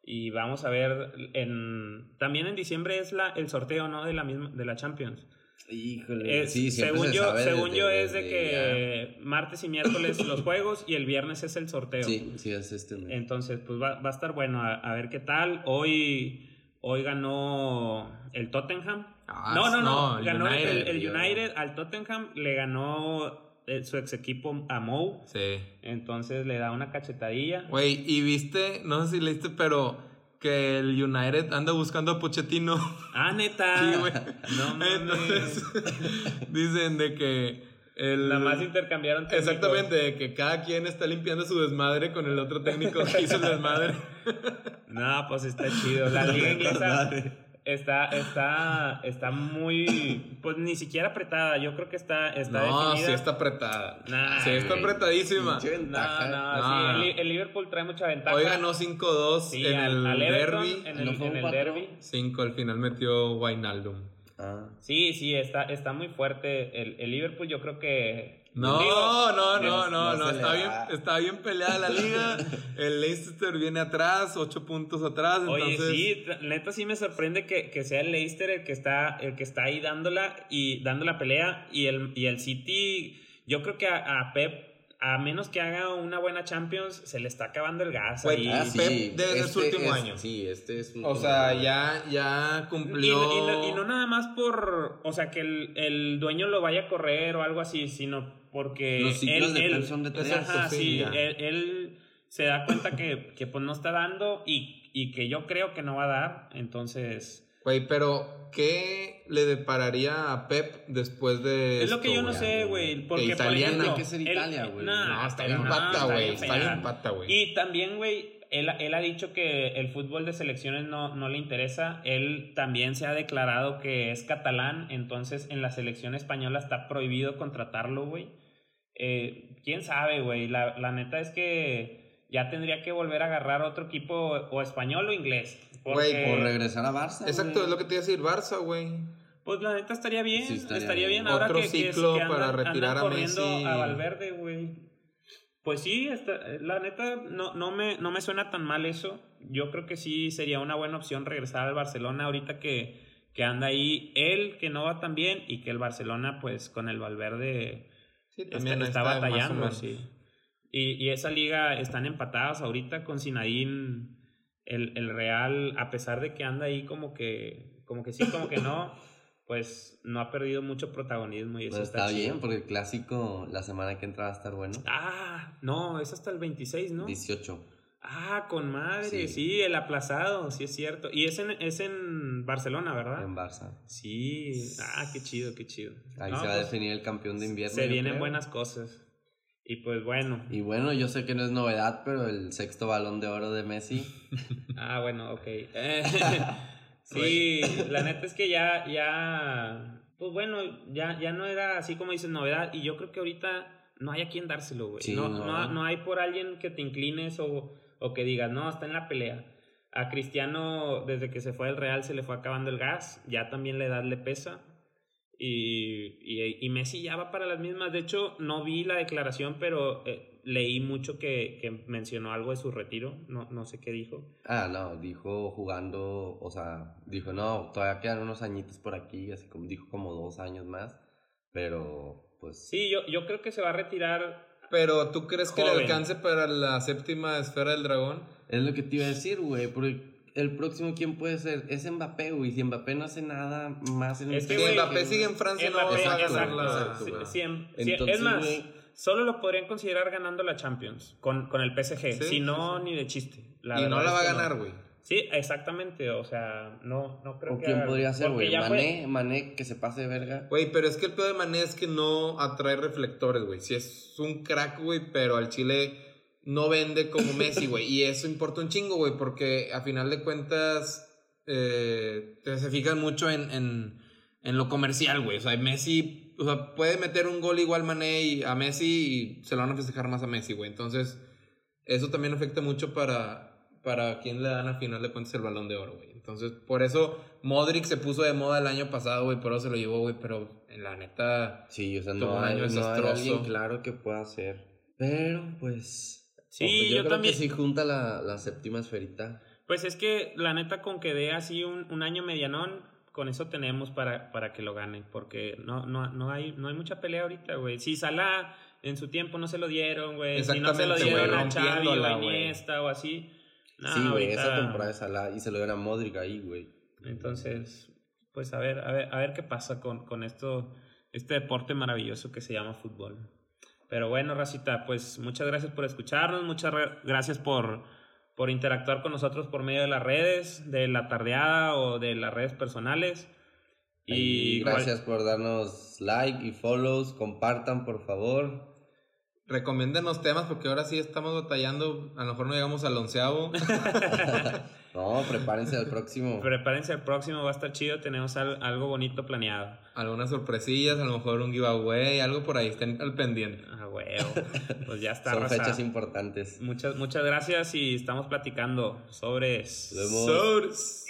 Y vamos a ver, en, también en diciembre es la, el sorteo ¿no? de, la misma, de la Champions. Híjole, sí, según yo, según yo es de que martes y miércoles los juegos y el viernes es el sorteo. Sí, sí, es este Entonces, pues va, va a estar bueno a, ver qué tal. Hoy, hoy ganó el Tottenham. Ah, no, no, no, ganó el, United al Tottenham, le ganó eh, su ex equipo a Mou. Sí. Entonces le da una cachetadilla. Güey, y viste, no sé si leíste, pero que el United anda buscando a Pochettino. Ah, neta. Sí, güey. No Entonces, [laughs] dicen de que el, Nada más intercambiaron técnicos. Exactamente, de que cada quien está limpiando su desmadre con el otro técnico que hizo el desmadre. [laughs] no, pues está chido. La liga [laughs] inglesa está, está, está muy, pues ni siquiera apretada. Yo creo que está, está no, sí está apretada. sí está apretadísima. No, no, Sí, el, Liverpool trae mucha ventaja. Hoy ganó 5-2 en el derby. En el, en el derby. 5 al final metió Wijnaldum. Ah. Sí, sí, está, está muy fuerte. El, el Liverpool yo creo que no, no, no, no, no, está bien, está bien peleada la liga. [laughs] El Leicester viene atrás, ocho puntos atrás. Oye, sí, neta sí me sorprende que, que, sea el Leicester el que está, el que está ahí dándola y dando la pelea. Y el, y el City, yo creo que a, Pep a menos que haga una buena Champions, se le está acabando el gas. ahí. Ah, Pep desde este su último año. Sí, este es. O sea, ya, ya cumplió. Y, no nada más por. O sea, que el, el, dueño lo vaya a correr o algo así, sino porque Los ciclos él, de son de tres sí, él, se da cuenta que, que pues no está dando y, y, que yo creo que no va a dar, entonces... Güey, pero ¿qué le depararía a Pep después de Es lo que yo no sé, güey, porque italiana, que ser Italia, güey. No, está bien pata, güey, está bien pata, güey. Y también, güey, él, él, ha dicho que el fútbol de selecciones no, no, le interesa. Él también se ha declarado que es catalán, entonces en la selección española está prohibido contratarlo, güey. Eh, quién sabe, güey. La, la, neta es que ya tendría que volver a agarrar otro equipo o español o inglés. Güey, por regresar a Barça. Exacto, es lo que te iba a decir, Barça, güey. Pues la neta estaría bien, estaría, bien. Ahora Otro que, ciclo para retirar a Messi. a Valverde, güey. Pues sí, la neta no, no, me, no me suena tan mal eso. Yo creo que sí sería una buena opción regresar al Barcelona ahorita que, que anda ahí él, que no va tan bien, y que el Barcelona, pues con el Valverde Sí, también está, batallando, sí. Y, y, esa liga están empatadas ahorita con Sinadín. El, el, Real, a pesar de que anda ahí como que, como que sí, como que no, [laughs] pues no ha perdido mucho protagonismo y eso pues está, bien, porque el clásico la semana que entra va a estar bueno. Ah, no, es hasta el 26, ¿no? 18. Ah, con madre, sí. el aplazado, sí es cierto. Y es en, es en Barcelona, ¿verdad? En Barça. Sí, ah, qué chido, qué chido. Ahí se va a pues, definir el campeón de invierno. Se vienen buenas cosas. Y pues bueno. Y bueno, yo sé que no es novedad, pero el sexto balón de oro de Messi. [laughs] ah, bueno, ok. [laughs] [laughs] sí, la neta es que ya, ya, pues bueno, ya, ya no era así como dices novedad. Y yo creo que ahorita no hay a quien dárselo, güey. no, no, no hay por alguien que te inclines o o que digas, no, está en la pelea. A Cristiano, desde que se fue al Real, se le fue acabando el gas, ya también la edad le pesa. Y, y, Messi ya va para las mismas. De hecho, no vi la declaración, pero eh, leí mucho que, que, mencionó algo de su retiro. No, no sé qué dijo. Ah, no, dijo jugando, o sea, dijo, no, todavía quedan unos añitos por aquí, así como dijo como dos años más, pero pues... Sí, yo, yo creo que se va a retirar pero ¿tú crees que le alcance para la séptima esfera del dragón? Es lo que te iba a decir, güey. Porque el próximo, ¿quién puede ser? Es Mbappé, güey. Si Mbappé no hace nada más en el Si Mbappé sigue en Francia, no va a la... es más, solo lo podrían considerar ganando la Champions con, con el PSG. si no, ni de chiste. y no la va a ganar, güey. Sí, exactamente, o sea, no, no creo ¿O que... quién podría ser, güey? Mané, Mané, que se pase de verga. Güey, pero es que el peor de Mané es que no atrae reflectores, güey. Si es un crack, güey, pero al Chile no vende como Messi, güey. Y eso importa un chingo, güey, porque a final de cuentas eh, se fijan mucho en, en, en lo comercial, güey. O sea, Messi, o sea, puede meter un gol igual Mané y a Messi y se lo van a festejar más a Messi, güey. Entonces, eso también afecta mucho para para quién le dan al final de cuentas el balón de oro, güey. Entonces, por eso Modric se puso de moda el año pasado, güey, por eso se lo llevó, güey, pero en la neta. Sí, o sea, no, hay, año no claro que pueda ser. Pero, pues. Sí, yo, también. Que sí junta la, la, séptima esferita. Pues es que la neta, con que dé así un, un año medianón, con eso tenemos para, para que lo gane, porque no, no, no, hay, no hay mucha pelea ahorita, güey. Si Salah en su tiempo no se lo dieron, güey. Si no se lo dieron a Xavi o a Iniesta o así sí, güey, esa temporada es la y se lo dieron a Modric ahí, güey. Entonces, pues a ver, a ver, a ver qué pasa con, con esto, este deporte maravilloso que se llama fútbol. Pero bueno, Racita, pues muchas gracias por escucharnos, muchas gracias por, por interactuar con nosotros por medio de las redes, de la tardeada o de las redes personales. Y, gracias por darnos like y follows, compartan por favor. Recomiéndenos temas porque ahora sí estamos batallando, a lo mejor no llegamos al onceavo. [laughs] no, prepárense al próximo. Prepárense al próximo, va a estar chido, tenemos algo bonito planeado. Algunas sorpresillas, a lo mejor un giveaway, algo por ahí, estén al pendiente. Ah, huevo. Pues ya está. Son fechas importantes. Muchas, muchas gracias y estamos platicando sobre... Sobres.